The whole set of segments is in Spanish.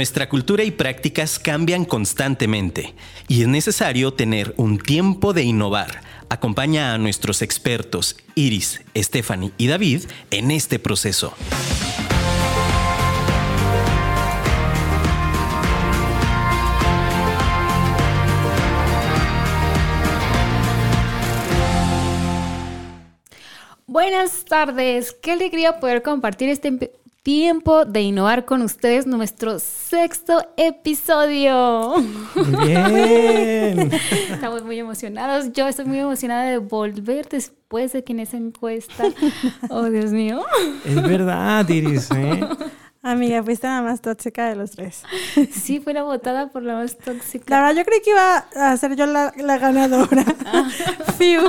Nuestra cultura y prácticas cambian constantemente y es necesario tener un tiempo de innovar. Acompaña a nuestros expertos Iris, Stephanie y David en este proceso. Buenas tardes, qué alegría poder compartir este tiempo de innovar con ustedes nuestro sexto episodio. Bien. Estamos muy emocionados. Yo estoy muy emocionada de volver después de que en esa encuesta. Oh, Dios mío. Es verdad, Iris. ¿eh? Amiga, fuiste la más tóxica de los tres. Sí, fui la votada por la más tóxica. La verdad, yo creí que iba a ser yo la, la ganadora. Fiu.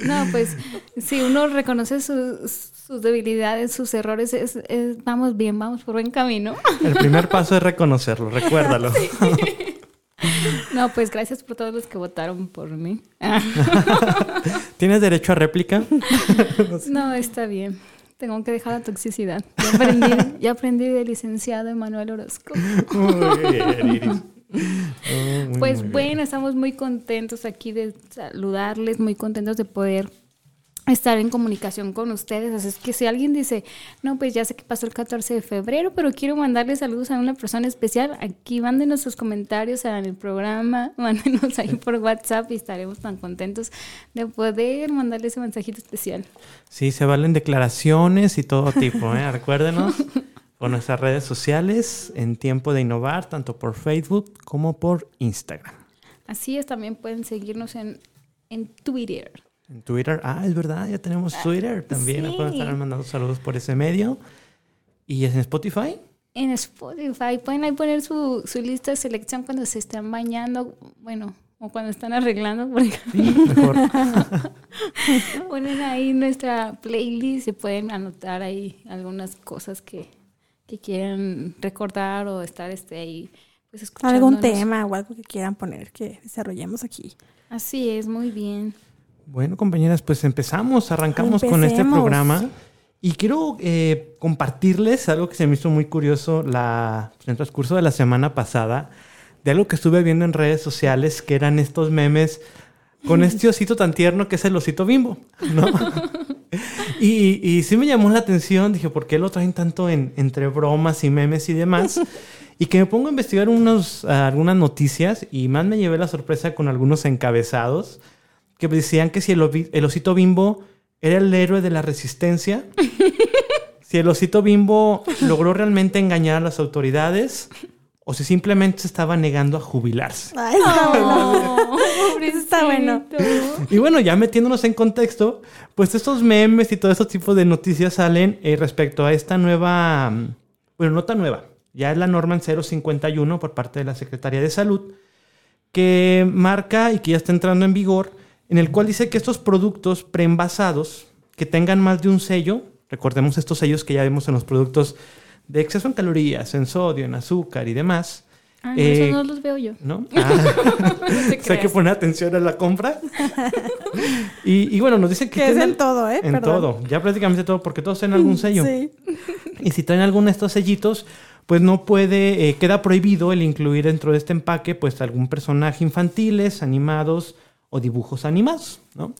No, pues si uno reconoce sus, sus debilidades, sus errores, es, es- vamos bien, vamos por buen camino. El primer paso es reconocerlo, recuérdalo. No, pues gracias por todos los que votaron por mí. ¿Tienes derecho a réplica? No, está bien. Tengo que dejar la toxicidad. Ya aprendí, ya aprendí del licenciado Emanuel Orozco. Muy bien, Iris. Oh, muy, Pues muy bien. bueno, estamos muy contentos aquí de saludarles, muy contentos de poder estar en comunicación con ustedes. Así es que si alguien dice, no, pues ya sé que pasó el 14 de febrero, pero quiero mandarle saludos a una persona especial, aquí mándenos sus comentarios en el programa, mándenos ahí por WhatsApp y estaremos tan contentos de poder mandarle ese mensajito especial. Sí, se valen declaraciones y todo tipo, ¿eh? Recuérdenos por nuestras redes sociales en Tiempo de Innovar, tanto por Facebook como por Instagram. Así es, también pueden seguirnos en, en Twitter. En Twitter, ah, es verdad, ya tenemos Twitter también. Nos pueden sí. estar mandando saludos por ese medio. ¿Y es en Spotify? En Spotify pueden ahí poner su, su lista de selección cuando se están bañando, bueno, o cuando están arreglando, porque Sí, mejor. ponen ahí nuestra playlist y pueden anotar ahí algunas cosas que, que quieran recordar o estar este, ahí pues Algún tema o algo que quieran poner que desarrollemos aquí. Así es, muy bien. Bueno, compañeras, pues empezamos, arrancamos con este programa. Y quiero eh, compartirles algo que se me hizo muy curioso la, en el transcurso de la semana pasada, de algo que estuve viendo en redes sociales, que eran estos memes con este osito tan tierno que es el osito bimbo, ¿no? y, y sí me llamó la atención, dije, ¿por qué lo traen tanto en, entre bromas y memes y demás? Y que me pongo a investigar unos, algunas noticias y más me llevé la sorpresa con algunos encabezados que decían que si el, osito bimbo era el héroe de la resistencia, si el osito bimbo logró realmente engañar a las autoridades o si simplemente se estaba negando a jubilarse. Ay, Oh, Eso está bueno. Y bueno, ya metiéndonos en contexto, pues estos memes y todo estos tipos de noticias salen eh, respecto a esta nueva, bueno, no tan nueva, ya es la norma en 051 por parte de la Secretaría de Salud, que marca y que ya está entrando en vigor, en el cual dice que estos productos preenvasados que tengan más de un sello, recordemos estos sellos que ya vemos en los productos de exceso en calorías, en sodio, en azúcar y demás, Ah, no, Eh, eso no los veo yo. ¿no? Ah. No hay que poner atención a la compra. y, y bueno, nos dicen que, que es tienen- en todo, ¿eh? en Perdón. todo, ya prácticamente todo, porque todos tienen algún sello. Sí. Y si traen alguno de estos sellitos, pues no puede, eh, queda prohibido el incluir dentro de este empaque, pues algún personaje infantiles, animados o dibujos animados, ¿no?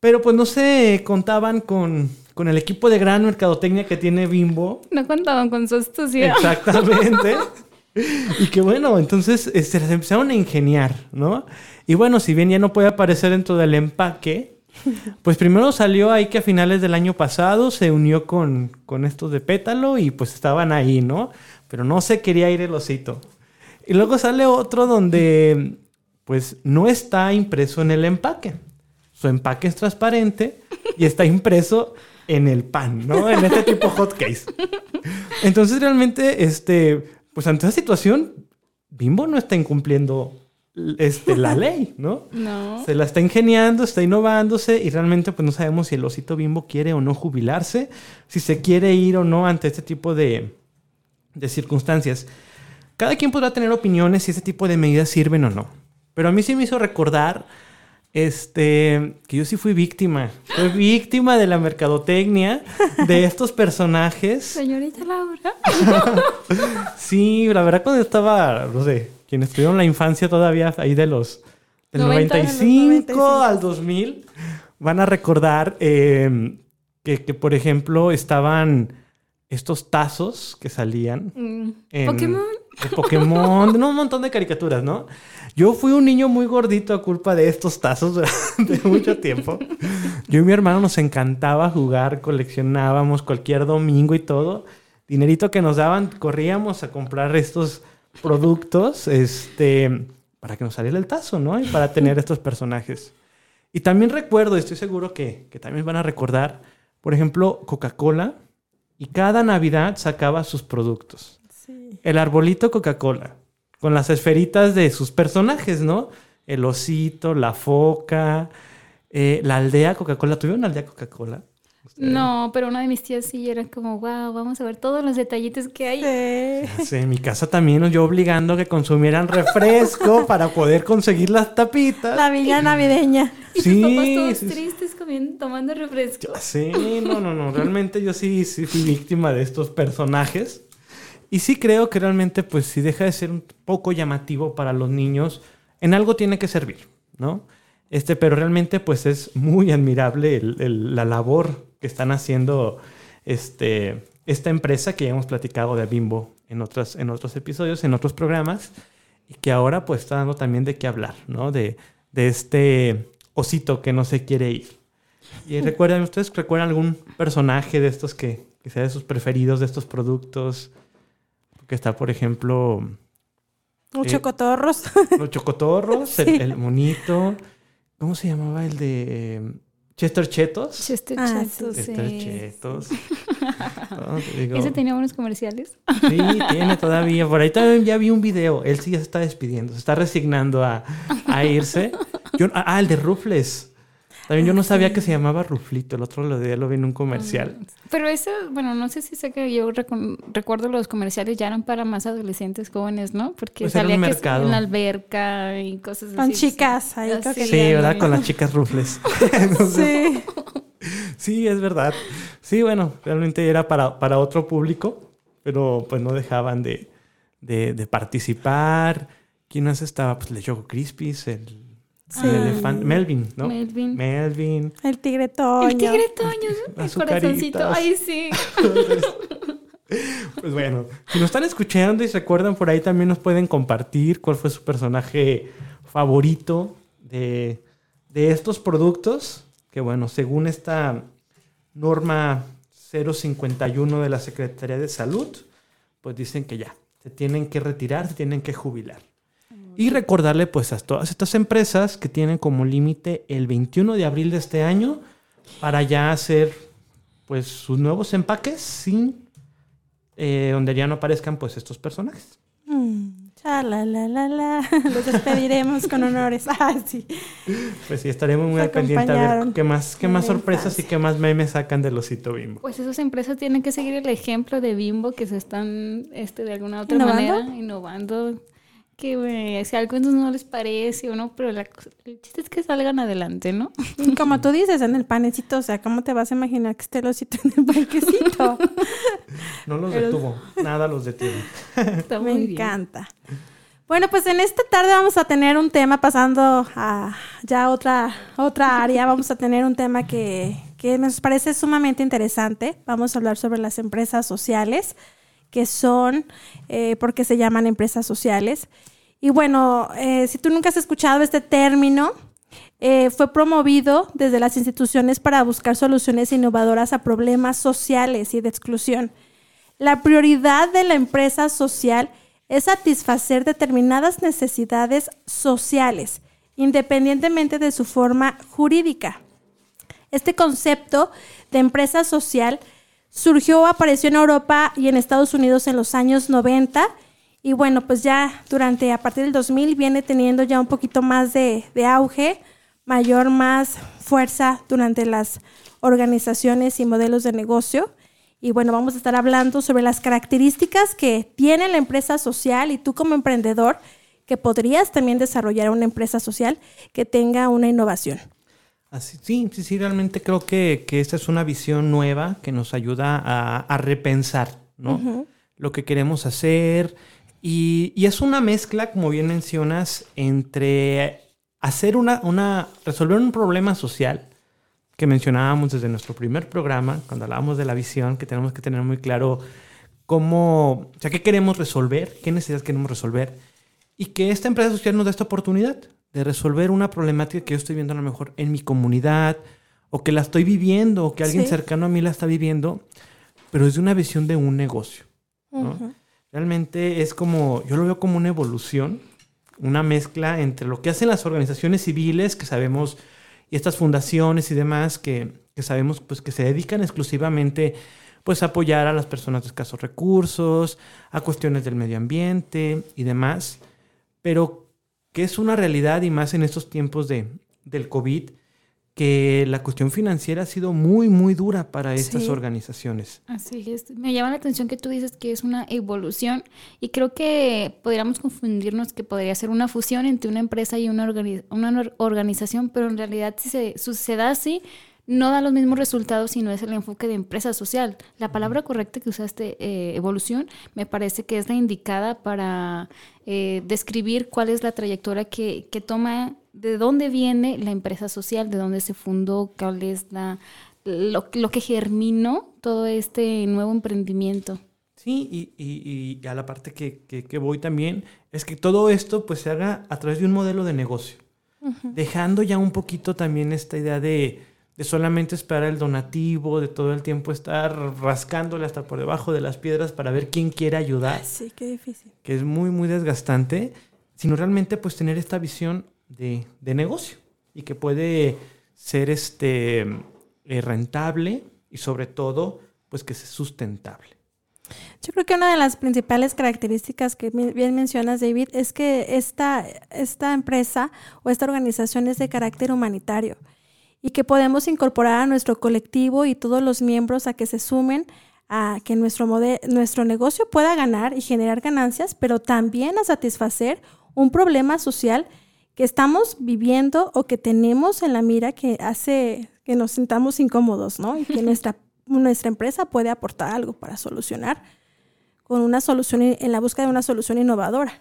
Pero pues no se contaban con, con el equipo de gran mercadotecnia que tiene Bimbo, No contaban con su astucia. Exactamente. y que bueno, entonces se las empezaron a ingeniar, ¿no? Y bueno, si bien ya no puede aparecer dentro del empaque, pues primero salió ahí que a finales del año pasado se unió con, con estos de pétalo y pues estaban ahí, ¿no? Pero no se quería ir el osito. Y luego sale otro donde pues no está impreso en el empaque. Su empaque es transparente y está impreso en el pan, ¿no? En este tipo hot case. Entonces realmente, este, pues ante esa situación, Bimbo no está incumpliendo este, la ley, ¿no? No. Se la está ingeniando, está innovándose y realmente pues no sabemos si el osito Bimbo quiere o no jubilarse, si se quiere ir o no ante este tipo de, de circunstancias. Cada quien podrá tener opiniones si ese tipo de medidas sirven o no. Pero a mí sí me hizo recordar Este, que yo sí fui víctima. Fui víctima de la mercadotecnia de estos personajes. Señorita Laura. Sí, la verdad cuando estaba, no sé, quienes tuvieron la infancia todavía ahí de los del 90, 95, 95. al 2000, van a recordar eh, que, que, por ejemplo, estaban estos tazos que salían. Mm, en- Pokémon. de Pokémon, no, un montón de caricaturas, ¿no? Yo fui un niño muy gordito a culpa de estos tazos durante mucho tiempo. Yo y mi hermano nos encantaba jugar, coleccionábamos cualquier domingo y todo. Dinerito que nos daban, corríamos a comprar estos productos, este, para que nos saliera el tazo, ¿no? Y para tener estos personajes. Y también recuerdo, estoy seguro que, que también van a recordar, por ejemplo, Coca-Cola. Y cada Navidad sacaba sus productos Sí. el arbolito Coca-Cola, con las esferitas de sus personajes, ¿no? El osito, la foca, eh, la aldea Coca-Cola. ¿Tuvieron una aldea Coca-Cola? No, pero una de mis tías sí era como, wow, vamos a ver todos los detallitos que hay. Sí. En mi casa también yo obligando a que consumieran refresco para poder conseguir las tapitas. La villa navideña. Y Sí, papás todos sí, sí. tristes comiendo, tomando refresco. Sé, no, no, no. Realmente yo sí, sí fui víctima de estos personajes. Y sí creo que realmente, pues, si deja de ser un poco llamativo para los niños, en algo tiene que servir, ¿no? Este, pero realmente, pues, es muy admirable la labor que están haciendo este, esta empresa que ya hemos platicado de Bimbo en, otras, en otros episodios, en otros programas, y que ahora, pues, está dando también de qué hablar, ¿no? De, de este osito que no se quiere ir. Y recuerdan, ¿ustedes recuerdan algún personaje de estos que, que sea de sus preferidos de estos productos? Que está, por ejemplo, Mucho Eh, cotorros. los chocotorros, Sí. el, el monito. ¿Cómo se llamaba el de eh, Chester Chetos? Chester Ah, Chetos, sí. Chester Chetos. Digo, Ese tenía buenos comerciales. Sí, tiene todavía. Por ahí también ya vi un video. Él sí ya se está despidiendo, se está resignando a, a irse. Yo, ah, el de Rufles. También yo no sabía que se llamaba Ruflito. El otro lo, de, lo vi en un comercial. Pero eso, bueno, no sé si sé que yo recuerdo los comerciales ya eran para más adolescentes jóvenes, ¿no? Porque Pues era un salía que mercado. en la alberca y cosas Con así. chicas ahí Así, coqueteando. Sí, ¿verdad? Con las chicas Rufles. Sí. Sí, es verdad. Sí, bueno, realmente era para, para otro público, pero pues no dejaban de, de, de participar. ¿Quién más estaba? Pues el Choco Crispis, el, Sí. el elefante, Melvin, ¿no? Melvin. Melvin. El tigre Toño. El tigre Toño, el corazoncito. Ay, sí. Pues bueno, si nos están escuchando y se acuerdan por ahí, también nos pueden compartir cuál fue su personaje favorito de, de estos productos. Que bueno, según esta norma 051 de la Secretaría de Salud, pues dicen que ya, se tienen que retirar, se tienen que jubilar. Y recordarle pues a todas estas empresas que tienen como límite el 21 de abril de este año para ya hacer pues sus nuevos empaques sin eh, donde ya no aparezcan pues estos personajes. Mm, cha, la, la, la, la. Los despediremos con honores. Ah, sí. Pues sí, estaremos muy al pendiente a ver qué más, qué más sorpresas y qué más memes sacan del osito bimbo. Pues esas empresas tienen que seguir el ejemplo de Bimbo que se están este, de alguna otra ¿Innovando? manera innovando. Que si a algunos no les parece o no, pero la cosa- el chiste es que salgan adelante, ¿no? Como tú dices, en el panecito, o sea, ¿cómo te vas a imaginar que esté el osito en el panquecito? No los Pero- detuvo, nada los detiene. Está Me muy bien. encanta. Bueno, pues en esta tarde vamos a tener un tema pasando a ya otra, otra área. Vamos a tener un tema que, que nos parece sumamente interesante. Vamos a hablar sobre las empresas sociales, que son, eh, porque se llaman empresas sociales. Y bueno, eh, si tú nunca has escuchado este término, eh, fue promovido desde las instituciones para buscar soluciones innovadoras a problemas sociales y de exclusión. La prioridad de la empresa social es satisfacer determinadas necesidades sociales, independientemente de su forma jurídica. Este concepto de empresa social surgió, apareció en Europa y en Estados Unidos en los años 90 y bueno, pues ya durante, a partir del 2000 viene teniendo ya un poquito más de, de auge, mayor, más fuerza durante las organizaciones y modelos de negocio. Y bueno, vamos a estar hablando sobre las características que tiene la empresa social y tú como emprendedor, que podrías también desarrollar una empresa social que tenga una innovación. Así, sí, sí, sí, realmente creo que, que esta es una visión nueva que nos ayuda a, a repensar, ¿no? Lo que queremos hacer. Y, y, es una mezcla, como bien mencionas, entre hacer una, una, resolver un problema social que mencionábamos desde nuestro primer programa, cuando hablábamos de la visión, que tenemos que tener muy claro cómo, o sea, qué queremos resolver, qué necesidades queremos resolver, y que esta empresa social nos da esta oportunidad de resolver una problemática que yo estoy viendo a lo mejor en mi comunidad, o que la estoy viviendo, o que alguien sí. cercano a mí la está viviendo, pero es de una visión de un negocio. ¿no? Uh -huh. Realmente es como, yo lo veo como una evolución, una mezcla entre lo que hacen las organizaciones civiles, que sabemos, y estas fundaciones y demás, que, que sabemos pues, que se dedican exclusivamente pues, a apoyar a las personas de escasos recursos, a cuestiones del medio ambiente y demás, pero que es una realidad y más en estos tiempos de, del COVID, que la cuestión financiera ha sido muy, muy dura para estas sí. organizaciones. Así es. Me llama la atención que tú dices que es una evolución y creo que podríamos confundirnos que podría ser una fusión entre una empresa y una, organiz una organización, pero en realidad si se suceda así, no da los mismos resultados si no es el enfoque de empresa social. La palabra correcta que usaste, eh, evolución, me parece que es la indicada para eh, describir cuál es la trayectoria que, que, toma, de dónde viene la empresa social, de dónde se fundó, cuál es la, lo, lo que germinó todo este nuevo emprendimiento. Sí, y, y, y a la parte que, que, que, voy también es que todo esto pues se haga a través de un modelo de negocio, uh -huh. dejando ya un poquito también esta idea de de solamente esperar el donativo, de todo el tiempo estar rascándole hasta por debajo de las piedras para ver quién quiere ayudar. Sí, qué difícil. Que es muy, muy desgastante, sino realmente pues tener esta visión de, de negocio y que puede ser este, eh, rentable y sobre todo pues que sea sustentable. Yo creo que una de las principales características que bien mencionas, David, es que esta, esta empresa o esta organización es de carácter humanitario y que podemos incorporar a nuestro colectivo y todos los miembros a que se sumen a que nuestro, nuestro negocio pueda ganar y generar ganancias, pero también a satisfacer un problema social que estamos viviendo o que tenemos en la mira que hace que nos sintamos incómodos, ¿no? Y que nuestra, nuestra empresa puede aportar algo para solucionar con una solución en la búsqueda de una solución innovadora.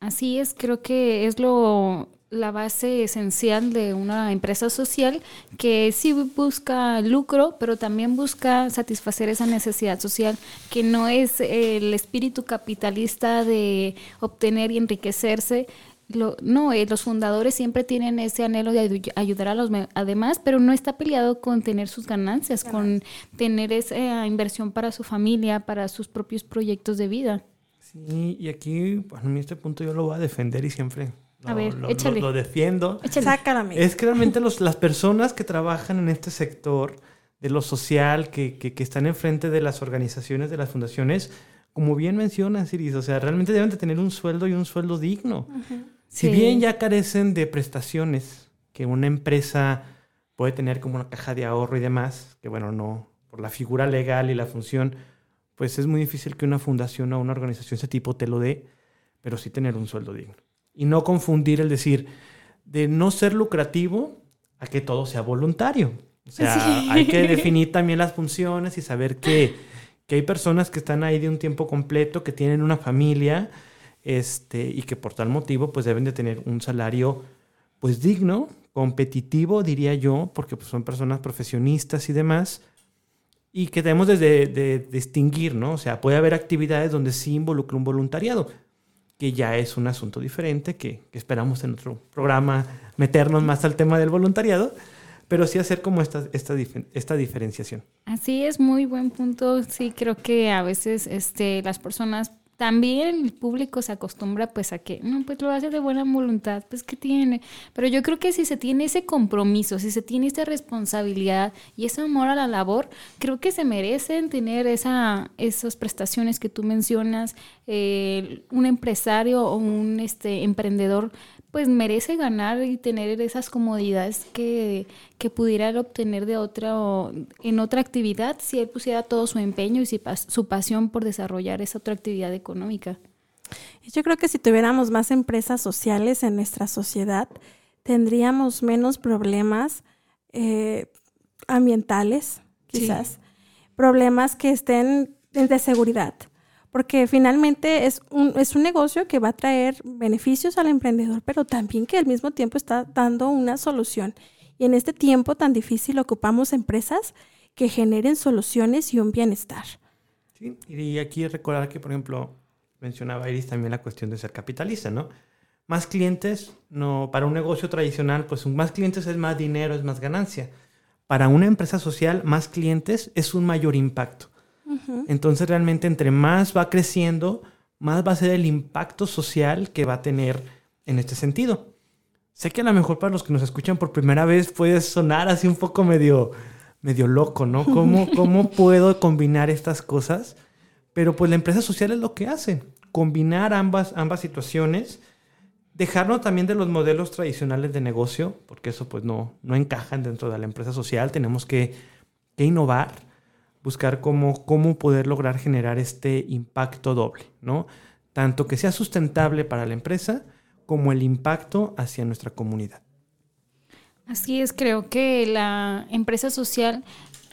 Así es, creo que es lo la base esencial de una empresa social que sí busca lucro, pero también busca satisfacer esa necesidad social, que no es el espíritu capitalista de obtener y enriquecerse. Lo, no, eh, los fundadores siempre tienen ese anhelo de ayudar a los además, pero no está peleado con tener sus ganancias, con tener esa inversión para su familia, para sus propios proyectos de vida. Sí, y aquí, bueno, a mí este punto yo lo voy a defender y siempre a ver, lo, échale. Lo, lo defiendo. Échale. Sácala, Es que realmente los, las personas que trabajan en este sector de lo social, que, que, que, están enfrente de las organizaciones, de las fundaciones, como bien mencionas, Iris, o sea, realmente deben de tener un sueldo y un sueldo digno. Uh -huh. Si sí. bien ya carecen de prestaciones que una empresa puede tener como una caja de ahorro y demás, que bueno, no, por la figura legal y la función, pues es muy difícil que una fundación o una organización de ese tipo te lo dé, pero sí tener un sueldo digno y no confundir el decir de no ser lucrativo a que todo sea voluntario. O sea, sí. hay que definir también las funciones y saber que, que, hay personas que están ahí de un tiempo completo, que tienen una familia este, y que por tal motivo pues deben de tener un salario pues digno, competitivo diría yo, porque pues, son personas profesionistas y demás, y que debemos de, de, de distinguir, ¿no? O sea, puede haber actividades donde sí involucra un voluntariado, que ya es un asunto diferente, que, que, esperamos en otro programa meternos más al tema del voluntariado, pero sí hacer como esta, esta, esta diferenciación. Así es, muy buen punto. Sí, creo que a veces este, las personas también el público se acostumbra pues a que, no, pues lo hace de buena voluntad, pues que tiene. Pero yo creo que si se tiene ese compromiso, si se tiene esa responsabilidad y ese amor a la labor, creo que se merecen tener esa, esas prestaciones que tú mencionas. Eh, un empresario o un este, emprendedor pues merece ganar y tener esas comodidades que, que pudiera obtener de otra en otra actividad si él pusiera todo su empeño y su pasión por desarrollar esa otra actividad económica. Yo creo que si tuviéramos más empresas sociales en nuestra sociedad, tendríamos menos problemas eh, ambientales, quizás, problemas que estén de seguridad, porque finalmente es un, es un negocio que va a traer beneficios al emprendedor, pero también que al mismo tiempo está dando una solución. Y en este tiempo tan difícil ocupamos empresas que generen soluciones y un bienestar. Sí, y aquí recordar que, por ejemplo, mencionaba Iris también la cuestión de ser capitalista, ¿no? Más clientes, no, para un negocio tradicional, pues más clientes es más dinero, es más ganancia. Para una empresa social, más clientes es un mayor impacto. Entonces, realmente, entre más va creciendo, más va a ser el impacto social que va a tener en este sentido. Sé que a lo mejor para los que nos escuchan por primera vez puede sonar así un poco medio, medio loco, ¿no? ¿Cómo, ¿Cómo puedo combinar estas cosas? Pero pues la empresa social es lo que hace, combinar ambas, ambas situaciones, dejarnos también de los modelos tradicionales de negocio, porque eso pues no, no encajan dentro de la empresa social, tenemos que, innovar, buscar cómo, cómo poder lograr generar este impacto doble, ¿no? Tanto que sea sustentable para la empresa como el impacto hacia nuestra comunidad. Así es, creo que la empresa social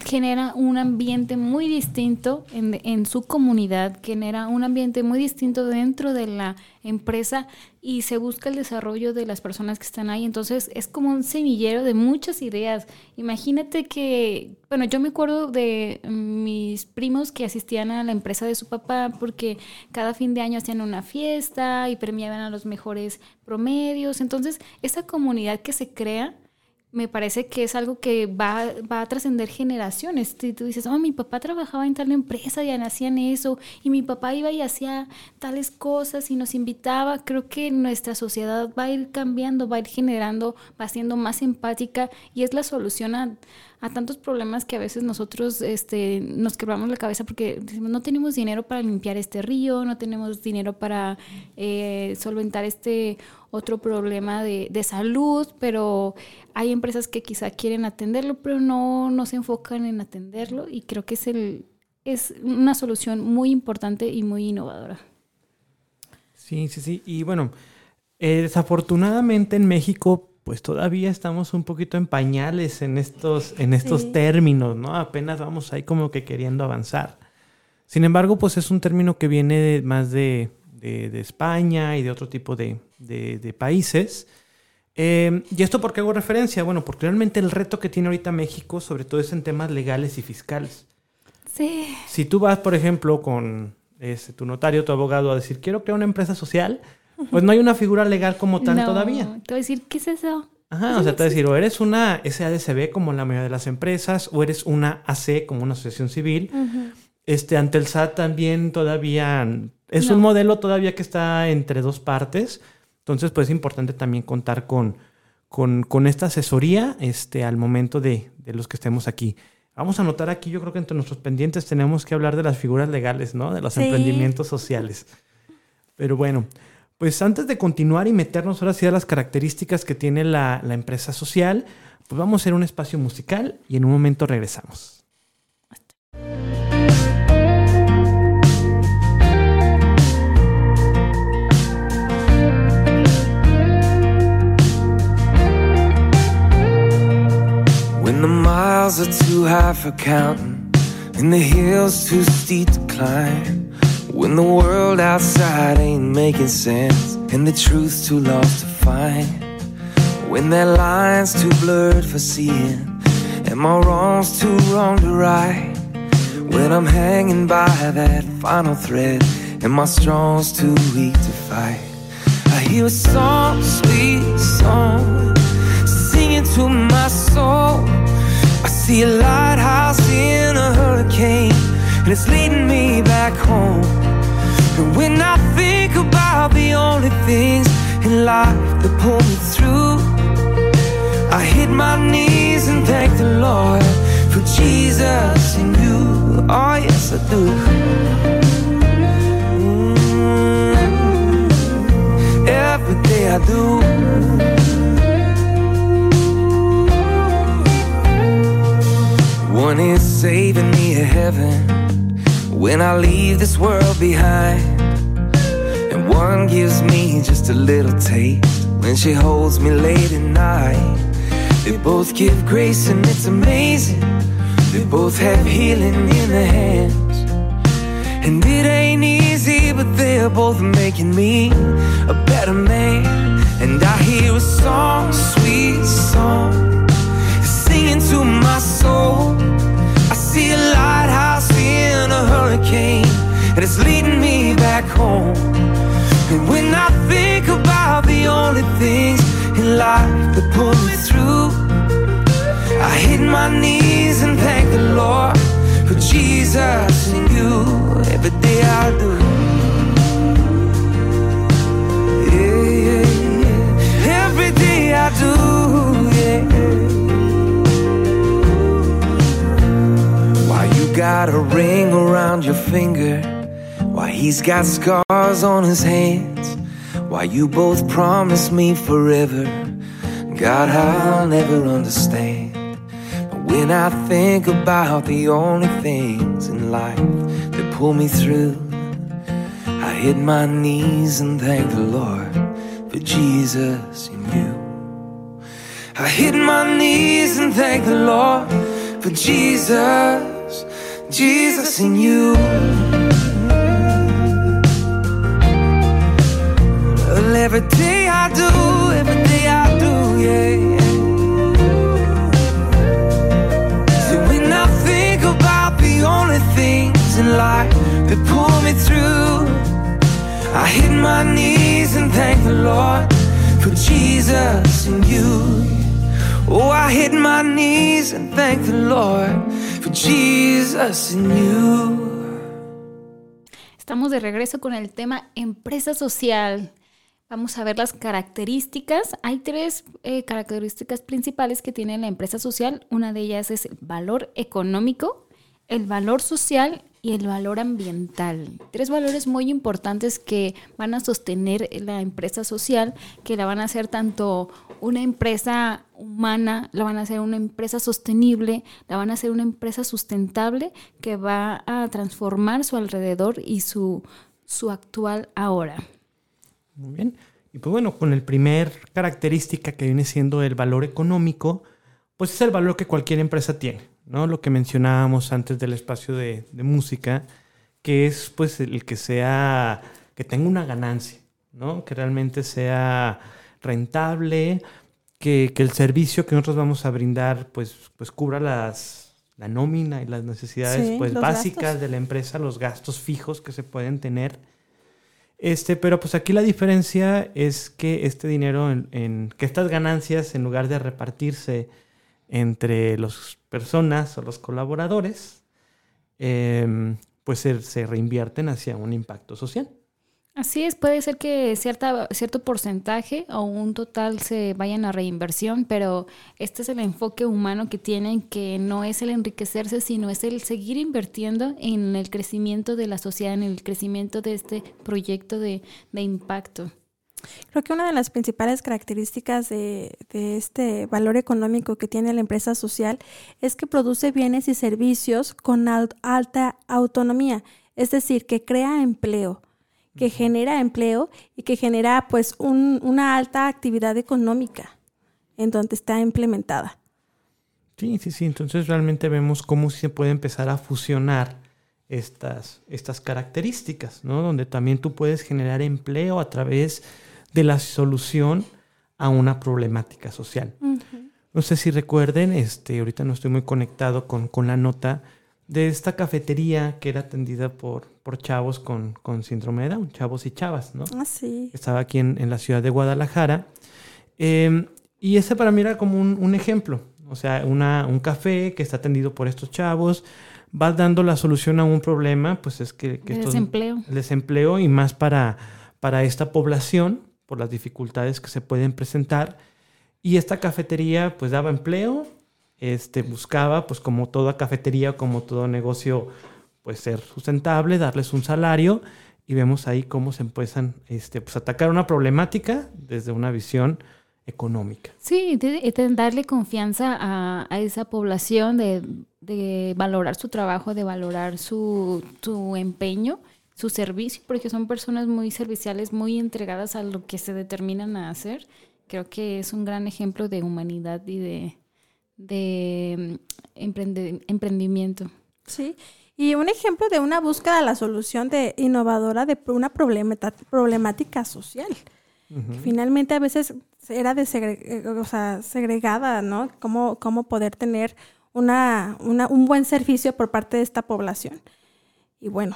genera un ambiente muy distinto en, su comunidad, genera un ambiente muy distinto dentro de la empresa y se busca el desarrollo de las personas que están ahí. Entonces es como un semillero de muchas ideas. Imagínate que, bueno, yo me acuerdo de mis primos que asistían a la empresa de su papá porque cada fin de año hacían una fiesta y premiaban a los mejores promedios. Entonces esa comunidad que se crea me parece que es algo que va, va a trascender generaciones. Si tú dices, oh, mi papá trabajaba en tal empresa y hacían eso, y mi papá iba y hacía tales cosas y nos invitaba, creo que nuestra sociedad va a ir cambiando, va a ir generando, va siendo más empática y es la solución a, a tantos problemas que a veces nosotros este, nos quebramos la cabeza porque decimos, no tenemos dinero para limpiar este río, no tenemos dinero para eh, solventar este otro problema de, de, salud, pero hay empresas que quizá quieren atenderlo, pero no, no se enfocan en atenderlo y creo que es, el, es una solución muy importante y muy innovadora. Sí, sí, sí. Y bueno, eh, desafortunadamente en México pues todavía estamos un poquito en pañales en estos, en estos términos, ¿no? Apenas vamos ahí como que queriendo avanzar. Sin embargo, pues es un término que viene más de, España y de otro tipo de, países. Em, ¿Y esto por qué hago referencia? Bueno, porque realmente el reto que tiene ahorita México, sobre todo es en temas legales y fiscales. Sí. Si tú vas, por ejemplo, con este, tu notario, tu abogado, a decir, quiero crear una empresa social, pues no hay una figura legal como tal todavía. Te voy a decir, ¿qué es eso? Ajá, o sea, te voy a decir, o eres una SADCB como la mayoría de las empresas, o eres una AC como una asociación civil. Este, ante el SAT también todavía es un modelo todavía que está entre dos partes. Entonces, pues es importante también contar con, con, esta asesoría este, al momento de, de, los que estemos aquí. Vamos a notar aquí, yo creo que entre nuestros pendientes tenemos que hablar de las figuras legales, ¿no? De los emprendimientos sociales. Pero bueno, pues antes de continuar y meternos ahora sí a las características que tiene la, empresa social, pues vamos a hacer un espacio musical y en un momento regresamos. When the miles are too high for counting and the hills too steep climb When the world outside ain't making sense and the truth's too lost to find. When that line's too blurred for seeing and my wrong's too wrong to right. When I'm hanging by that final thread and my strong's too weak to fight. I hear a song, sweet song, singing to my soul. I see a lighthouse in a hurricane and it's leading me back home. When I think about the only things in life that pull me through, I hit my knees and thank the Lord for Jesus and you. Oh, yes, I do. Mm, every day I do. One is saving me to heaven when I leave this world behind. And one gives me just a little taste when she holds me late at night. They both give grace and it's amazing. They both have healing in their hands. And it ain't easy, but they're both making me a better man. And I hear a song, sweet song, singing to my soul. Hurricane, and it's leading me back home. And when I think about the only things in life that pull me through, I hit my knees and thank the Lord for Jesus and you. Every day I do. Yeah, yeah, yeah. Every day I do. Yeah. Got a ring around your finger? Why he's got scars on his hands? Why you both promised me forever? God, I'll never understand. But when I think about the only things in life that pull me through, I hit my knees and thank the Lord for Jesus in you. I hit my knees and thank the Lord for Jesus, Jesus in you. Well, every day I do, every day I do, yeah. So when I think about the only things in life that pull me through, I hit my knees and thank the Lord for Jesus and you. Oh, I hit my knees and thank the Lord Jesus. Estamos de regreso con el tema empresa social. Vamos a ver las características. Hay tres eh, características principales que tiene la empresa social. Una de ellas es el valor económico, el valor social y el valor ambiental. Tres valores muy importantes que van a sostener la empresa social, que la van a hacer tanto una empresa humana, la van a hacer una empresa sostenible, la van a hacer una empresa sustentable que va a transformar su alrededor y su, su actual ahora. Muy bien. Y pues bueno, con el primer característica que viene siendo el valor económico, pues es el valor que cualquier empresa tiene, ¿no? Lo que mencionábamos antes del espacio de, de música, que es pues el que sea, que tenga una ganancia, ¿no? Que realmente sea rentable, que, que el servicio que nosotros vamos a brindar pues, pues cubra las, la nómina y las necesidades Sí, pues básicas gastos. de la empresa, los gastos fijos que se pueden tener. Este, pero pues aquí la diferencia es que este dinero, en, en- que estas ganancias, en lugar de repartirse entre las personas o los colaboradores, em, pues se, se reinvierten hacia un impacto social. Así es, puede ser que cierta, cierto porcentaje o un total se vayan a reinversión, pero este es el enfoque humano que tienen, que no es el enriquecerse, sino es el seguir invirtiendo en el crecimiento de la sociedad, en el crecimiento de este proyecto de, de impacto. Creo que una de las principales características de, de este valor económico que tiene la empresa social es que produce bienes y servicios con al- alta autonomía, es decir, que crea empleo, que genera empleo y que genera pues un- una alta actividad económica en donde está implementada. Sí, sí, sí. Entonces realmente vemos cómo se puede empezar a fusionar estas, estas características, ¿no? Donde también tú puedes generar empleo a través de la solución a una problemática social. No sé si recuerden, este, ahorita no estoy muy conectado con, con la nota de esta cafetería que era atendida por, por chavos con, con síndrome de Down, chavos y chavas, ¿no? Ah, sí. Estaba aquí en, en la ciudad de Guadalajara. Eh, y ese para mí era como un, un ejemplo. O sea, una, un café que está atendido por estos chavos, va dando la solución a un problema, pues es que... que El estos- desempleo. el desempleo y más para, para esta población, por las dificultades que se pueden presentar. Y esta cafetería pues daba empleo, este, buscaba pues como toda cafetería, como todo negocio, pues ser sustentable, darles un salario y vemos ahí cómo se empiezan este, pues, a atacar una problemática desde una visión económica. Sí, de, darle confianza a, a esa población, de, de valorar su trabajo, de valorar su, su empeño su servicio, porque son personas muy serviciales, muy entregadas a lo que se determinan a hacer. Creo que es un gran ejemplo de humanidad y de, de mm, emprendimiento. Sí. Y un ejemplo de una búsqueda de la solución de innovadora de una problemática social. que finalmente a veces era de segre- eh, o sea, segregada, ¿no? Cómo, cómo poder tener una, una- un buen servicio por parte de esta población. Y bueno,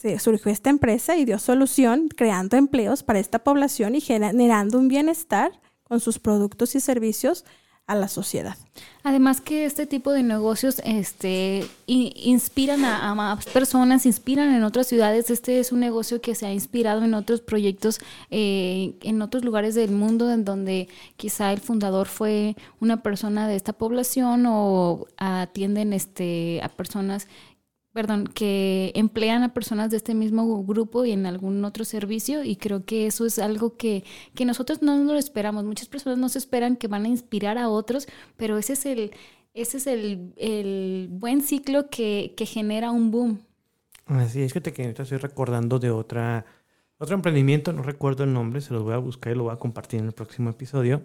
se surgió esta empresa y dio solución creando empleos para esta población y generando un bienestar con sus productos y servicios a la sociedad. Además que este tipo de negocios este, inspiran a, a más personas, inspiran en otras ciudades. Este es un negocio que se ha inspirado en otros proyectos, eh, en otros lugares del mundo, en donde quizá el fundador fue una persona de esta población o atienden este, a personas perdón, que emplean a personas de este mismo grupo y en algún otro servicio y creo que eso es algo que, que nosotros no nos lo esperamos. Muchas personas no se esperan que van a inspirar a otros, pero ese es el, ese es el, el buen ciclo que, que genera un boom. Así es que te estoy recordando de otra, otro emprendimiento, no recuerdo el nombre, se los voy a buscar y lo voy a compartir en el próximo episodio,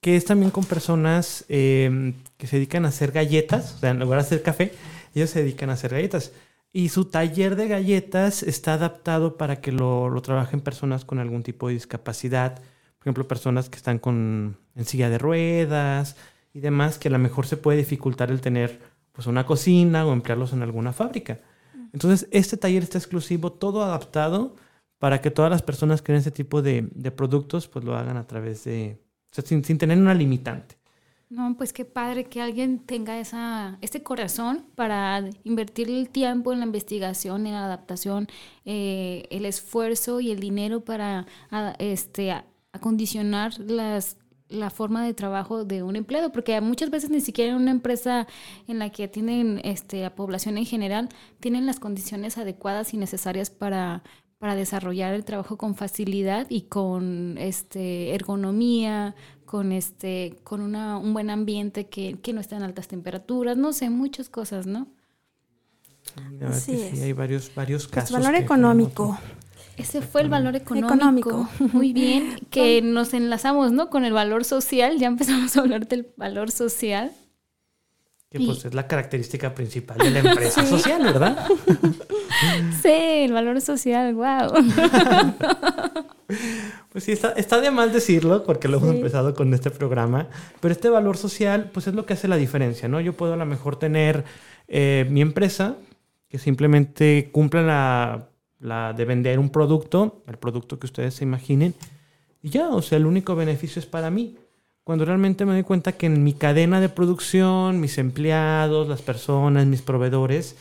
que es también con personas eh, que se dedican a hacer galletas, o sea, en lugar de hacer café, ellos se dedican a hacer galletas. Y su taller de galletas está adaptado para que lo, lo trabajen personas con algún tipo de discapacidad, por ejemplo, personas que están con, en silla de ruedas y demás, que a lo mejor se puede dificultar el tener pues una cocina o emplearlos en alguna fábrica. Entonces, este taller está exclusivo, todo adaptado para que todas las personas que den este tipo de, productos, pues lo hagan a través de, sin, sin tener una limitante. No, pues qué padre que alguien tenga esa, este corazón para invertir el tiempo en la investigación, en la adaptación, eh, el esfuerzo y el dinero para este, acondicionar las, la forma de trabajo de un empleado, porque muchas veces ni siquiera en una empresa en la que tienen este, a población en general, tienen las condiciones adecuadas y necesarias para, para desarrollar el trabajo con facilidad y con este, ergonomía, con, este, con una, un buen ambiente que, que no está en altas temperaturas, no sé, muchas cosas, ¿no? La verdad Así que sí, hay varios, varios Pues casos. valor que- económico. Ese fue el valor económico. Económico. Muy bien, que nos enlazamos, ¿no? Con el valor social, ya empezamos a hablar del valor social. Que pues es la característica principal de la empresa social, ¿verdad? Sí, el valor social, wow. Pues sí, está, está de mal decirlo porque lo hemos Sí. empezado con este programa, pero este valor social pues es lo que hace la diferencia, ¿no? Yo puedo a lo mejor tener eh, mi empresa que simplemente cumpla la, la de vender un producto, el producto que ustedes se imaginen, y ya, o sea, el único beneficio es para mí. Cuando realmente me doy cuenta que en mi cadena de producción, mis empleados, las personas, mis proveedores,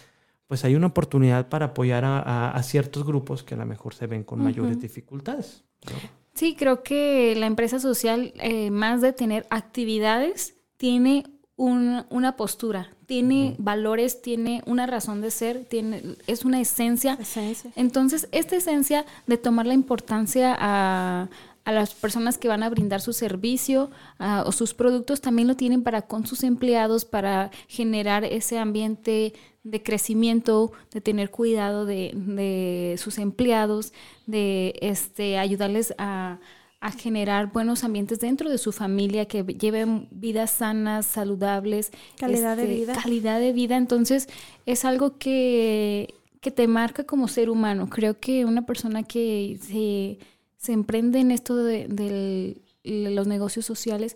pues hay una oportunidad para apoyar a, a- a ciertos grupos que a lo mejor se ven con mayores dificultades. ¿no? Sí, creo que la empresa social, eh, más de tener actividades, tiene un- una postura, tiene valores, tiene una razón de ser, tiene, es una esencia. Esencia. Entonces, esta esencia de tomar la importancia a, a las personas que van a brindar su servicio a- o sus productos, también lo tienen para con sus empleados, para generar ese ambiente de crecimiento, de tener cuidado de, de sus empleados, de este, ayudarles a, a generar buenos ambientes dentro de su familia, que lleven vidas sanas, saludables. Calidad de este, vida. Calidad de vida. Entonces, es algo que, que te marca como ser humano. Creo que una persona que se, se emprende en esto de, los negocios sociales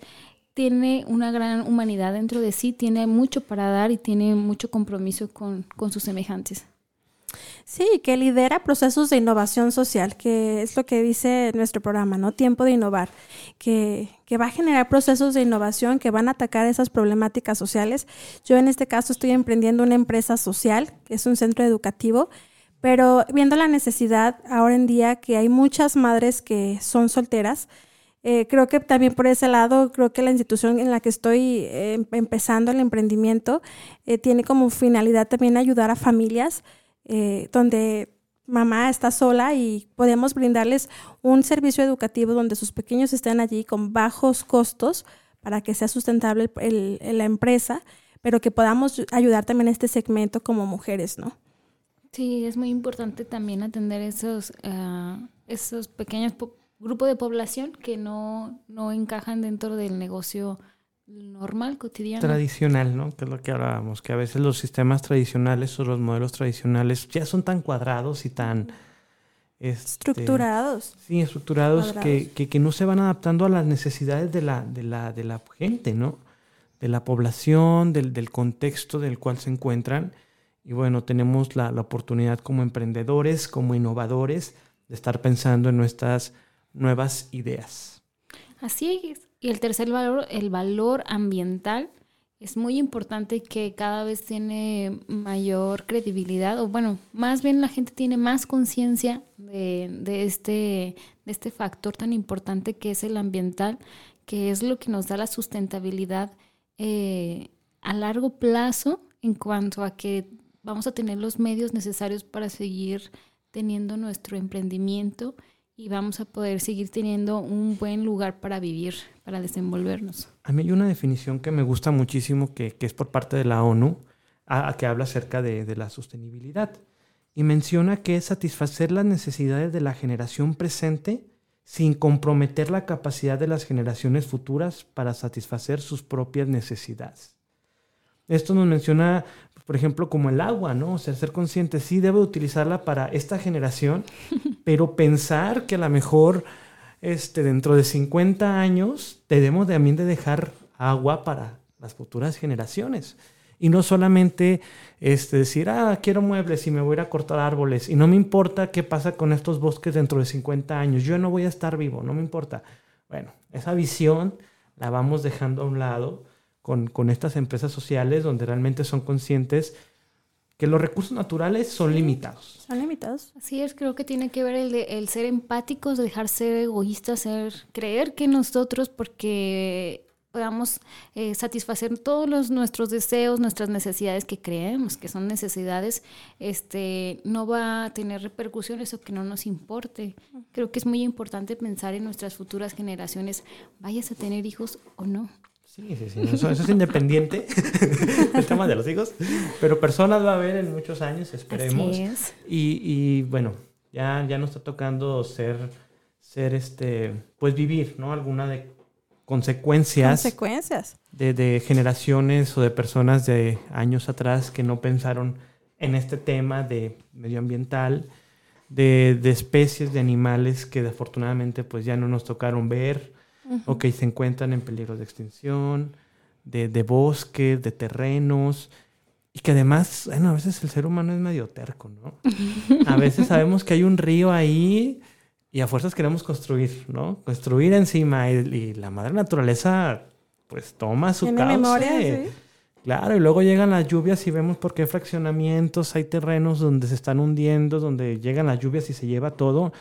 tiene una gran humanidad dentro de sí, tiene mucho para dar y tiene mucho compromiso con, con sus semejantes. Sí, que lidera procesos de innovación social, que es lo que dice nuestro programa, ¿no? Tiempo de innovar, que, que va a generar procesos de innovación que van a atacar esas problemáticas sociales. Yo en este caso estoy emprendiendo una empresa social, que es un centro educativo, pero viendo la necesidad ahora en día que hay muchas madres que son solteras, eh, creo que también por ese lado, creo que la institución en la que estoy eh, em- empezando el emprendimiento eh, tiene como finalidad también ayudar a familias donde mamá está sola y podemos brindarles un servicio educativo donde sus pequeños estén allí con bajos costos para que sea sustentable la empresa, pero que podamos ayudar también a este segmento como mujeres, ¿no? Sí, es muy importante también atender esos, ah, esos pequeños po- grupos de población que no, no encajan dentro del negocio normal, cotidiano. Tradicional, ¿no? Que es lo que hablábamos, que a veces los sistemas tradicionales o los modelos tradicionales ya son tan cuadrados y tan... este, Estructurados. Sí, estructurados que, que, que no se van adaptando a las necesidades de la, de la, de la gente, ¿no? De la población, del, del contexto del cual se encuentran. Y bueno, tenemos la, la oportunidad como emprendedores, como innovadores, de estar pensando en nuestras nuevas ideas. Así es. Y el tercer valor, el valor ambiental, es muy importante que cada vez tiene mayor credibilidad, o bueno, más bien la gente tiene más conciencia de, de este, de este factor tan importante que es el ambiental, que es lo que nos da la sustentabilidad eh, a largo plazo en cuanto a que vamos a tener los medios necesarios para seguir teniendo nuestro emprendimiento y vamos a poder seguir teniendo un buen lugar para vivir, para desenvolvernos. A mí hay una definición que me gusta muchísimo, que, que es por parte de la ONU, a, que habla acerca de, de la sostenibilidad. Y menciona que es satisfacer las necesidades de la generación presente sin comprometer la capacidad de las generaciones futuras para satisfacer sus propias necesidades. Esto nos menciona, por ejemplo, como el agua, ¿no? O sea, ser consciente, sí, debo utilizarla para esta generación, pero pensar que a lo mejor este, dentro de 50 años debemos también de dejar agua para las futuras generaciones. Y no solamente este, decir, ah, quiero muebles y me voy a ir a cortar árboles y no me importa qué pasa con estos bosques dentro de 50 años, yo no voy a estar vivo, no me importa. Bueno, esa visión la vamos dejando a un lado con, con estas empresas sociales donde realmente son conscientes que los recursos naturales son limitados. Son limitados. Así es, creo que tiene que ver el, de- el ser empáticos, dejar ser egoístas, ser, creer que nosotros, porque podamos eh, satisfacer todos los, nuestros deseos, nuestras necesidades que creemos que son necesidades, este, no va a tener repercusiones o que no nos importe. Creo que es muy importante pensar en nuestras futuras generaciones, vayas a tener hijos o no. Sí, sí, sí. Eso, eso es independiente del tema de los hijos. Pero personas va a haber en muchos años, esperemos. Así es. Y, y, bueno, ya, ya nos está tocando ser, ser este, pues vivir, ¿no? Alguna de consecuencias Consecuencias. de, de generaciones o de personas de años atrás que no pensaron en este tema de medioambiental, de, de especies de animales que desafortunadamente pues ya no nos tocaron ver o que se encuentran en peligro de extinción, de, de bosques, de terrenos, y que además, bueno, a veces el ser humano es medio terco, ¿no? A veces sabemos que hay un río ahí y a fuerzas queremos construir, ¿no? Construir encima y, y la madre naturaleza pues toma su cauce. memoria, sí. Claro, y luego llegan las lluvias y vemos por qué fraccionamientos, hay terrenos donde se están hundiendo, donde llegan las lluvias y se lleva todo.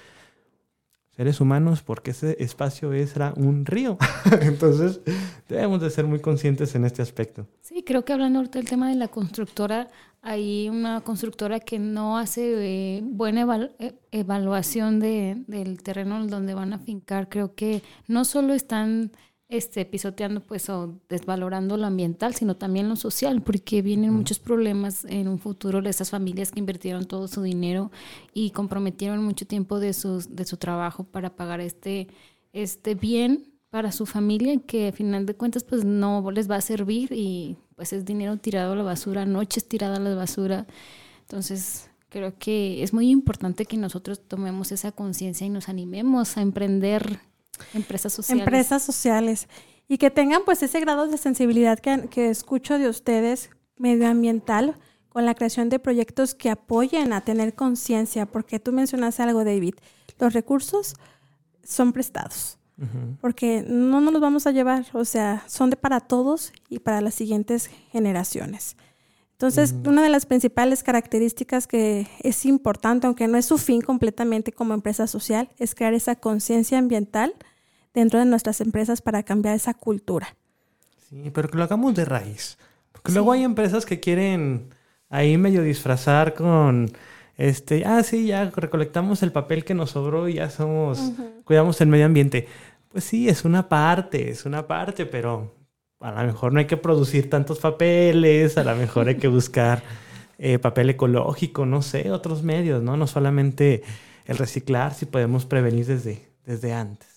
Seres humanos, porque ese espacio es- era un río. Entonces, debemos de ser muy conscientes en este aspecto. Sí, creo que hablando ahorita del tema de la constructora, hay una constructora que no hace eh, buena eval- eh, evaluación de, del terreno en donde van a fincar. Creo que no solo están este, pisoteando pues o desvalorando lo ambiental, sino también lo social, porque vienen muchos problemas en un futuro de estas familias que invirtieron todo su dinero y comprometieron mucho tiempo de, sus, de su trabajo para pagar este, este bien para su familia que a final de cuentas pues no les va a servir y pues es dinero tirado a la basura, noches tiradas a la basura. Entonces creo que es muy importante que nosotros tomemos esa conciencia y nos animemos a emprender empresas sociales. Empresas sociales. Y que tengan pues ese grado de sensibilidad que, que escucho de ustedes medioambiental con la creación de proyectos que apoyen a tener conciencia, porque tú mencionaste algo, David, los recursos son prestados, porque no nos los vamos a llevar, o sea, son de para todos y para las siguientes generaciones. Entonces, una de las principales características que es importante, aunque no es su fin completamente como empresa social, es crear esa conciencia ambiental dentro de nuestras empresas para cambiar esa cultura. Sí, pero que lo hagamos de raíz. Porque luego hay empresas que quieren ahí medio disfrazar con este, ah, sí, ya recolectamos el papel que nos sobró y ya somos, cuidamos el medio ambiente. Pues sí, es una parte, es una parte, pero a lo mejor no hay que producir tantos papeles, a lo mejor hay que buscar eh, papel ecológico, no sé, otros medios, ¿no? No solamente el reciclar, si podemos prevenir desde, desde antes.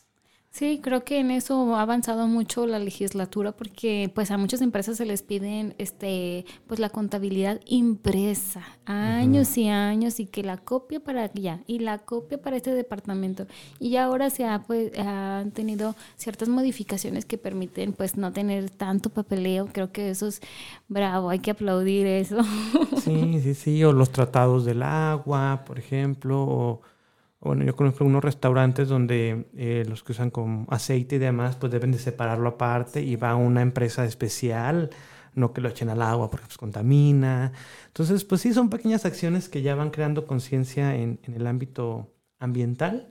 Sí, creo que en eso ha avanzado mucho la legislatura porque pues a muchas empresas se les piden este pues la contabilidad impresa, años y años y que la copia para allá y la copia para este departamento. Y ahora se ha pues han tenido ciertas modificaciones que permiten pues no tener tanto papeleo. Creo que eso es bravo, hay que aplaudir eso. Sí, sí, sí, o los tratados del agua, por ejemplo, o bueno, yo conozco unos restaurantes donde eh, los que usan con aceite y demás, pues deben de separarlo aparte y va a una empresa especial, no que lo echen al agua porque pues contamina. Entonces, pues sí, son pequeñas acciones que ya van creando conciencia en, en, el ámbito ambiental,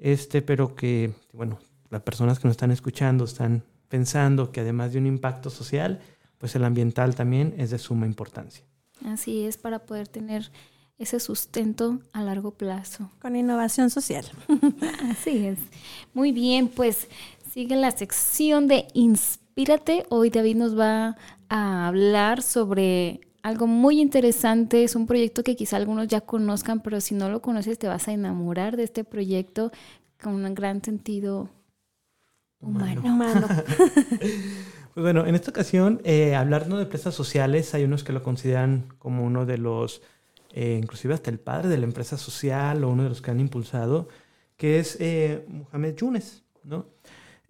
este, pero que, bueno, las personas que nos están escuchando están pensando que además de un impacto social, pues el ambiental también es de suma importancia. Así es, para poder tener ese sustento a largo plazo. Con innovación social. Así es. Muy bien, pues sigue la sección de Inspírate. Hoy David nos va a hablar sobre algo muy interesante. Es un proyecto que quizá algunos ya conozcan, pero si no lo conoces te vas a enamorar de este proyecto con un gran sentido humano. humano. pues bueno, en esta ocasión, eh, hablando de empresas sociales, hay unos que lo consideran como uno de los eh, inclusive hasta el padre de la empresa social o uno de los que han impulsado, que es eh, Mohamed Yunes, ¿no?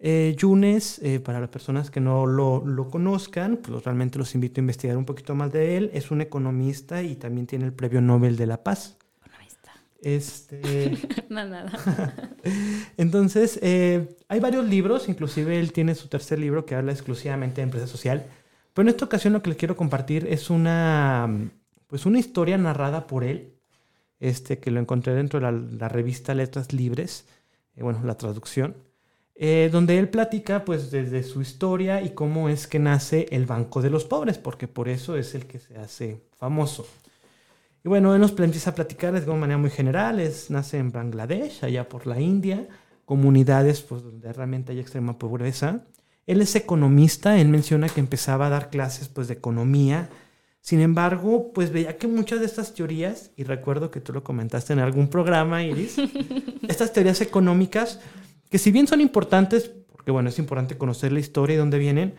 Eh, Yunes, eh, para las personas que no lo, lo, conozcan, pues realmente los invito a investigar un poquito más de él. Es un economista y también tiene el Premio Nobel de la Paz. Economista. Este... no, nada. Entonces, eh, hay varios libros, inclusive él tiene su tercer libro que habla exclusivamente de empresa social. Pero en esta ocasión lo que les quiero compartir es una pues una historia narrada por él, este, que lo encontré dentro de la, revista Letras Libres, eh, bueno, la traducción, eh, donde él platica pues desde su historia y cómo es que nace el Banco de los Pobres, porque por eso es el que se hace famoso. Y bueno, él nos empieza a platicar de una manera muy general, es, nace en Bangladesh, allá por la India, comunidades pues, donde realmente hay extrema pobreza. Él es economista, él menciona que empezaba a dar clases pues, de economía sin embargo, pues veía que muchas de estas teorías, y recuerdo que tú lo comentaste en algún programa, Iris, estas teorías económicas, que si bien son importantes, porque bueno, es importante conocer la historia y dónde vienen,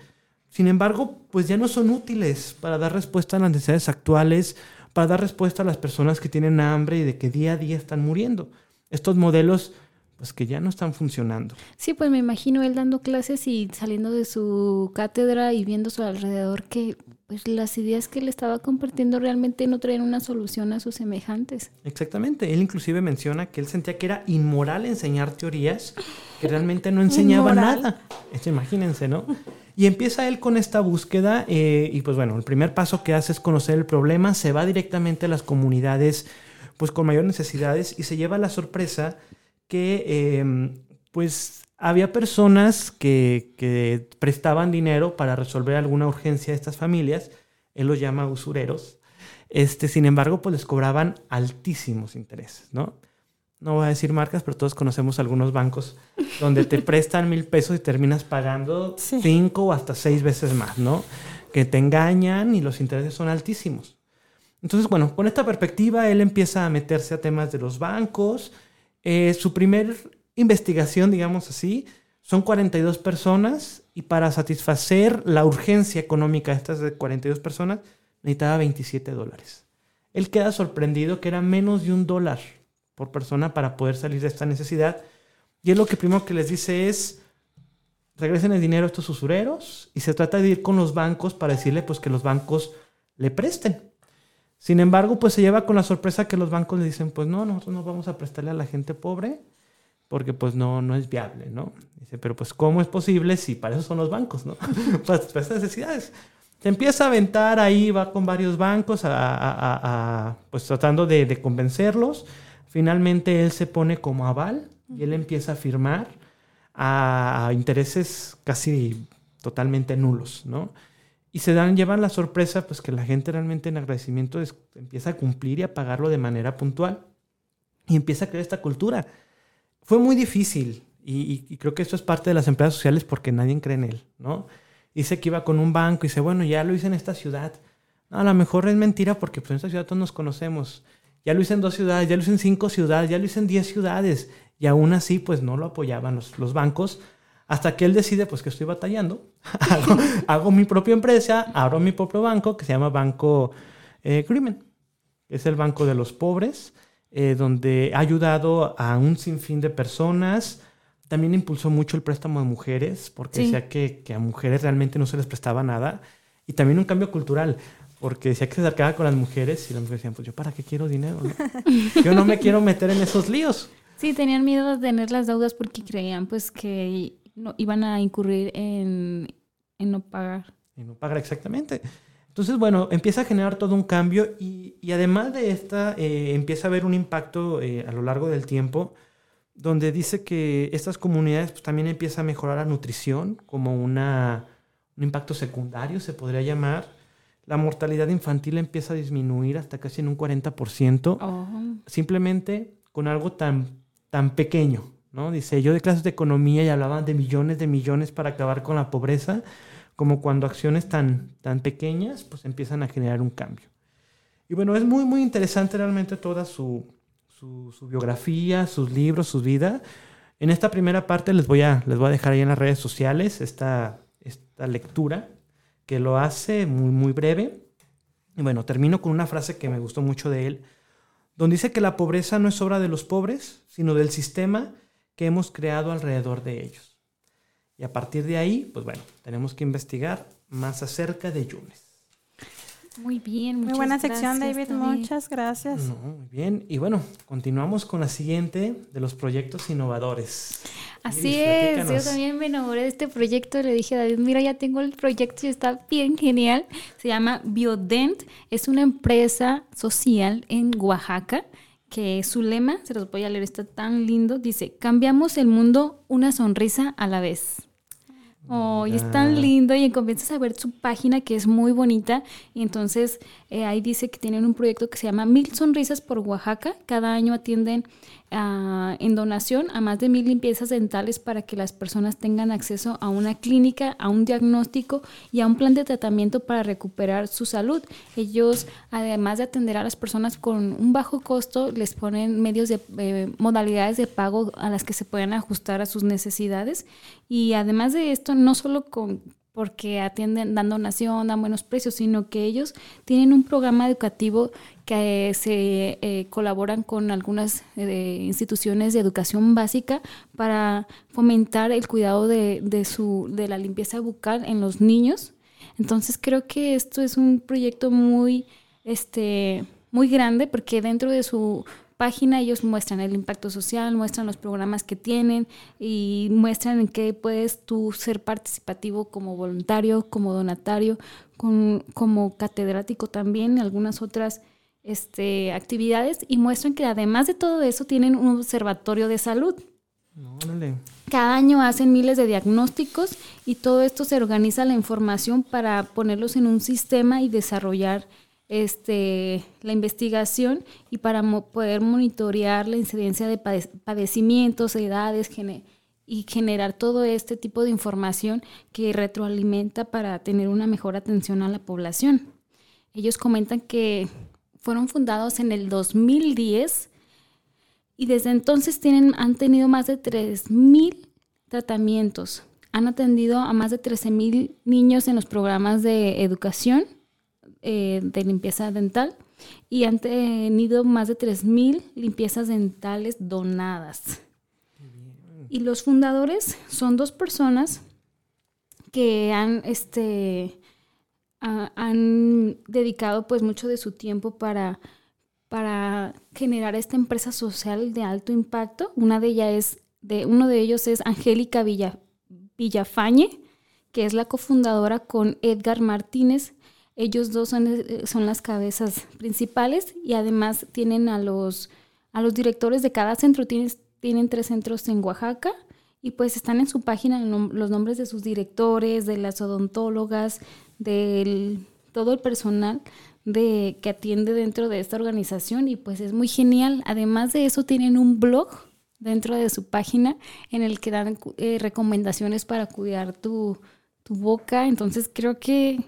sin embargo, pues ya no son útiles para dar respuesta a las necesidades actuales, para dar respuesta a las personas que tienen hambre y de que día a día están muriendo. Estos modelos pues que ya no están funcionando. Sí, pues me imagino él dando clases y saliendo de su cátedra y viendo a su alrededor que pues las ideas que él estaba compartiendo realmente no traían una solución a sus semejantes. Exactamente, él inclusive menciona que él sentía que era inmoral enseñar teorías que realmente no enseñaban nada. Imagínense, ¿no? Y empieza él con esta búsqueda eh, y pues bueno, el primer paso que hace es conocer el problema, se va directamente a las comunidades pues con mayor necesidades y se lleva la sorpresa que em, pues había personas que, que, prestaban dinero para resolver alguna urgencia de estas familias, él los llama usureros, este, sin embargo, pues les cobraban altísimos intereses, ¿no? No voy a decir marcas, pero todos conocemos algunos bancos donde te prestan mil pesos y terminas pagando cinco o hasta seis veces más, ¿no? Que te engañan y los intereses son altísimos. Entonces, bueno, con esta perspectiva, él empieza a meterse a temas de los bancos. Eh, su primer investigación, digamos así, son 42 personas y para satisfacer la urgencia económica de estas 42 personas necesitaba 27 dólares. Él queda sorprendido que era menos de un dólar por persona para poder salir de esta necesidad. Y él lo que primero que les dice es, regresen el dinero a estos usureros y se trata de ir con los bancos para decirle pues que los bancos le presten. Sin embargo, pues se lleva con la sorpresa que los bancos le dicen, pues no, nosotros no vamos a prestarle a la gente pobre porque pues no, no es viable, ¿no? Dice, pero pues ¿cómo es posible si para eso son los bancos, ¿no? para, estas necesidades. Se empieza a aventar ahí, va con varios bancos, a, a, a, pues tratando de, de, convencerlos. Finalmente él se pone como aval y él empieza a firmar a, intereses casi totalmente nulos, ¿no? Y se dan, llevan la sorpresa, pues que la gente realmente en agradecimiento empieza a cumplir y a pagarlo de manera puntual. Y empieza a crear esta cultura fue muy difícil y, creo que esto es parte de las empresas sociales porque nadie cree en él, ¿no? Dice que iba con un banco y dice, bueno, ya lo hice en esta ciudad, A lo mejor es mentira porque pues, en esta ciudad todos nos conocemos. Ya lo hice en dos ciudades, ya lo hice en cinco ciudades, ya lo hice en diez ciudades. Y aún así, pues no lo apoyaban los bancos. Hasta que él decide, pues que estoy batallando. hago, hago mi propia empresa, abro mi propio banco que se llama Banco eh, Crimen. Es el banco de los pobres, eh, donde ha ayudado a un sinfín de personas. También impulsó mucho el préstamo de mujeres, porque Sí. decía que, que a mujeres realmente no se les prestaba nada. Y también un cambio cultural, porque decía que se acercaba con las mujeres y las mujeres decían, pues yo para qué quiero dinero, ¿no? Yo no me quiero meter en esos líos. Sí, tenían miedo de tener las deudas porque creían pues que no, iban a incurrir en, en no pagar. y no pagar exactamente. Entonces, bueno, empieza a generar todo un cambio y, y además de esta, eh, empieza a haber un impacto eh, a lo largo del tiempo donde dice que estas comunidades pues, también empieza a mejorar la nutrición como una, un impacto secundario, se podría llamar. La mortalidad infantil empieza a disminuir hasta casi en un 40% Oh, simplemente con algo tan, tan pequeño, ¿no? Dice, yo de clases de economía y hablaban de millones de millones para acabar con la pobreza, como cuando acciones tan, tan pequeñas, pues empiezan a generar un cambio. Y bueno, es muy, muy interesante realmente toda su, su, biografía, sus libros, su vida. En esta primera parte les voy a, les voy a dejar ahí en las redes sociales esta, esta lectura que lo hace muy, muy breve. Y bueno, termino con una frase que me gustó mucho de él, donde dice que la pobreza no es obra de los pobres, sino del sistema que hemos creado alrededor de ellos. Y a partir de ahí, pues bueno, tenemos que investigar más acerca de Yunes. muy bien, Muy muchas buena sección, David. Muchas gracias. No, muy bien. Y bueno, continuamos con la siguiente de los proyectos innovadores. Así Iris, es, yo también me enamoré de este proyecto. Le dije a David, mira, ya tengo el proyecto y está bien genial. Se llama Biodent. Es una empresa social en Oaxaca que su lema, se los voy a leer, está tan lindo. Dice, cambiamos el mundo una sonrisa a la vez. Oh, y es tan lindo y comienzas a ver su página que es muy bonita y entonces eh, ahí dice que tienen un proyecto que se llama Mil Sonrisas por Oaxaca. Cada año atienden ah, en donación a más de mil limpiezas dentales para que las personas tengan acceso a una clínica, a un diagnóstico y a un plan de tratamiento para recuperar su salud. Ellos, además de atender a las personas con un bajo costo, les ponen medios de eh, modalidades de pago a las que se puedan ajustar a sus necesidades. Y además de esto, no solo con porque atienden, dan donación, dan buenos precios, sino que ellos tienen un programa educativo que eh, se eh, colaboran con algunas eh, instituciones de educación básica para fomentar el cuidado de, de su, de la limpieza bucal en los niños. Entonces creo que esto es un proyecto muy, este, muy grande porque dentro de su página ellos muestran el impacto social, muestran los programas que tienen y muestran en qué puedes tú ser participativo como voluntario, como donatario, con- como catedrático también, algunas otras este, actividades y muestran que además de todo eso tienen un observatorio de salud. Órale. Cada año hacen miles de diagnósticos y todo esto se organiza la información para ponerlos en un sistema y desarrollar este, la investigación y para mo- poder monitorear la incidencia de pade- padecimientos, edades gene- y generar todo este tipo de información que retroalimenta para tener una mejor atención a la población. Ellos comentan que fueron fundados en el 2010 y desde entonces tienen, han tenido más de 3.000 tratamientos. Han atendido a más de 13.000 niños en los programas de educación, eh, de limpieza dental, y han tenido más de 3.000 limpiezas dentales donadas. Y los fundadores son dos personas que han, este, ah, han dedicado pues mucho de su tiempo para para generar esta empresa social de alto impacto. Una de ellas es de uno de ellos es Angélica Villa, Villafañe, que es la cofundadora con Edgar Martínez. Ellos dos son, eh, son las cabezas principales y además tienen a los a los directores de cada centro. Tienen, tienen tres centros en Oaxaca y pues están en su página los nombres de sus directores, de las odontólogas, del todo el personal de que atiende dentro de esta organización y pues es muy genial. Además de eso tienen un blog dentro de su página en el que dan eh, recomendaciones para cuidar tu, tu boca. Entonces creo que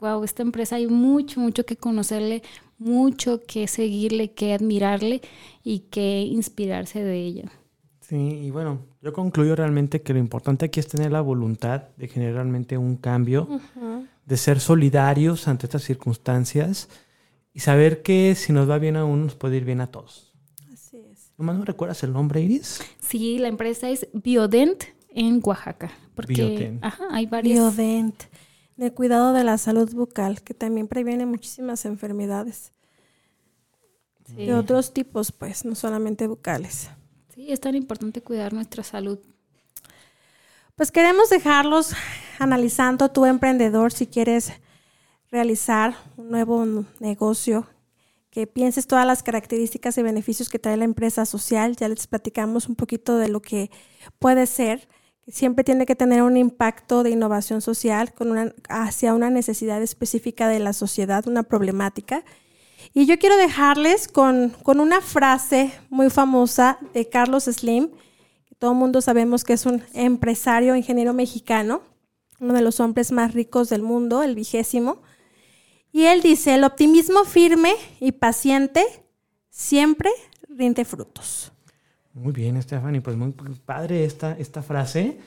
wow, esta empresa hay mucho, mucho que conocerle, mucho que seguirle, que admirarle y que inspirarse de ella. Sí, y bueno, yo concluyo realmente que lo importante aquí es tener la voluntad de generar realmente un cambio, de ser solidarios ante estas circunstancias y saber que si nos va bien a uno, nos puede ir bien a todos. Así es. ¿Nomás no recuerdas el nombre, Iris? Sí, la empresa es Biodent en Oaxaca. Porque Biodent. Ajá, hay varias. Biodent, de cuidado de la salud bucal, que también previene muchísimas enfermedades. Sí. De otros tipos, pues, no solamente bucales. Sí, es tan importante cuidar nuestra salud. Pues queremos dejarlos analizando tu emprendedor si quieres realizar un nuevo negocio, que pienses todas las características y beneficios que trae la empresa social. Ya les platicamos un poquito de lo que puede ser, siempre tiene que tener un impacto de innovación social con una, hacia una necesidad específica de la sociedad, una problemática. Y yo quiero dejarles con, con una frase muy famosa de Carlos Slim, que todo el mundo sabemos que es un empresario, ingeniero mexicano, uno de los hombres más ricos del mundo, el vigésimo. Y él dice, el optimismo firme y paciente siempre rinde frutos. Muy bien, Stephanie, pues muy padre esta, esta frase.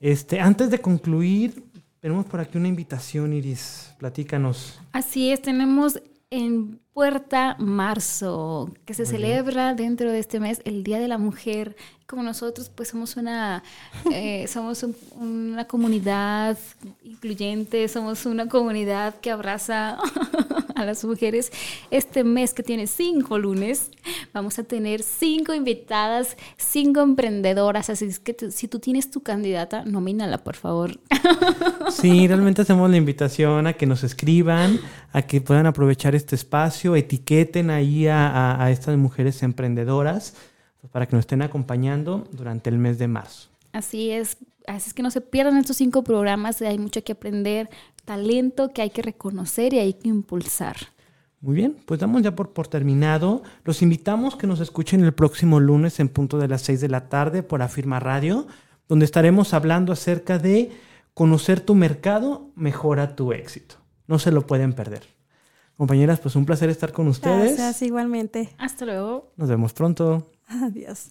Este, antes de concluir, tenemos por aquí una invitación, Iris. Platícanos. Así es, tenemos en puerta marzo, que se celebra dentro de este mes el Día de la Mujer. Como nosotros, pues somos una, eh, somos un- una comunidad incluyente, somos una comunidad que abraza a las mujeres. Este mes que tiene cinco lunes, vamos a tener cinco invitadas, cinco emprendedoras. Así es que tú- si tú tienes tu candidata, nomínala, por favor. Sí, realmente hacemos la invitación a que nos escriban, a que puedan aprovechar este espacio, etiqueten ahí a, a- a estas mujeres emprendedoras pues, para que nos estén acompañando durante el mes de marzo. Así es, así es que no se pierdan estos cinco programas, hay mucho que aprender, talento que hay que reconocer y hay que impulsar. Muy bien, pues damos ya por, por terminado. Los invitamos que nos escuchen el próximo lunes en punto de las 6 de la tarde por Afirma Radio, donde estaremos hablando acerca de conocer tu mercado mejora tu éxito. No se lo pueden perder. Compañeras, pues un placer estar con ustedes. Gracias, igualmente. Hasta luego. Nos vemos pronto. Adiós.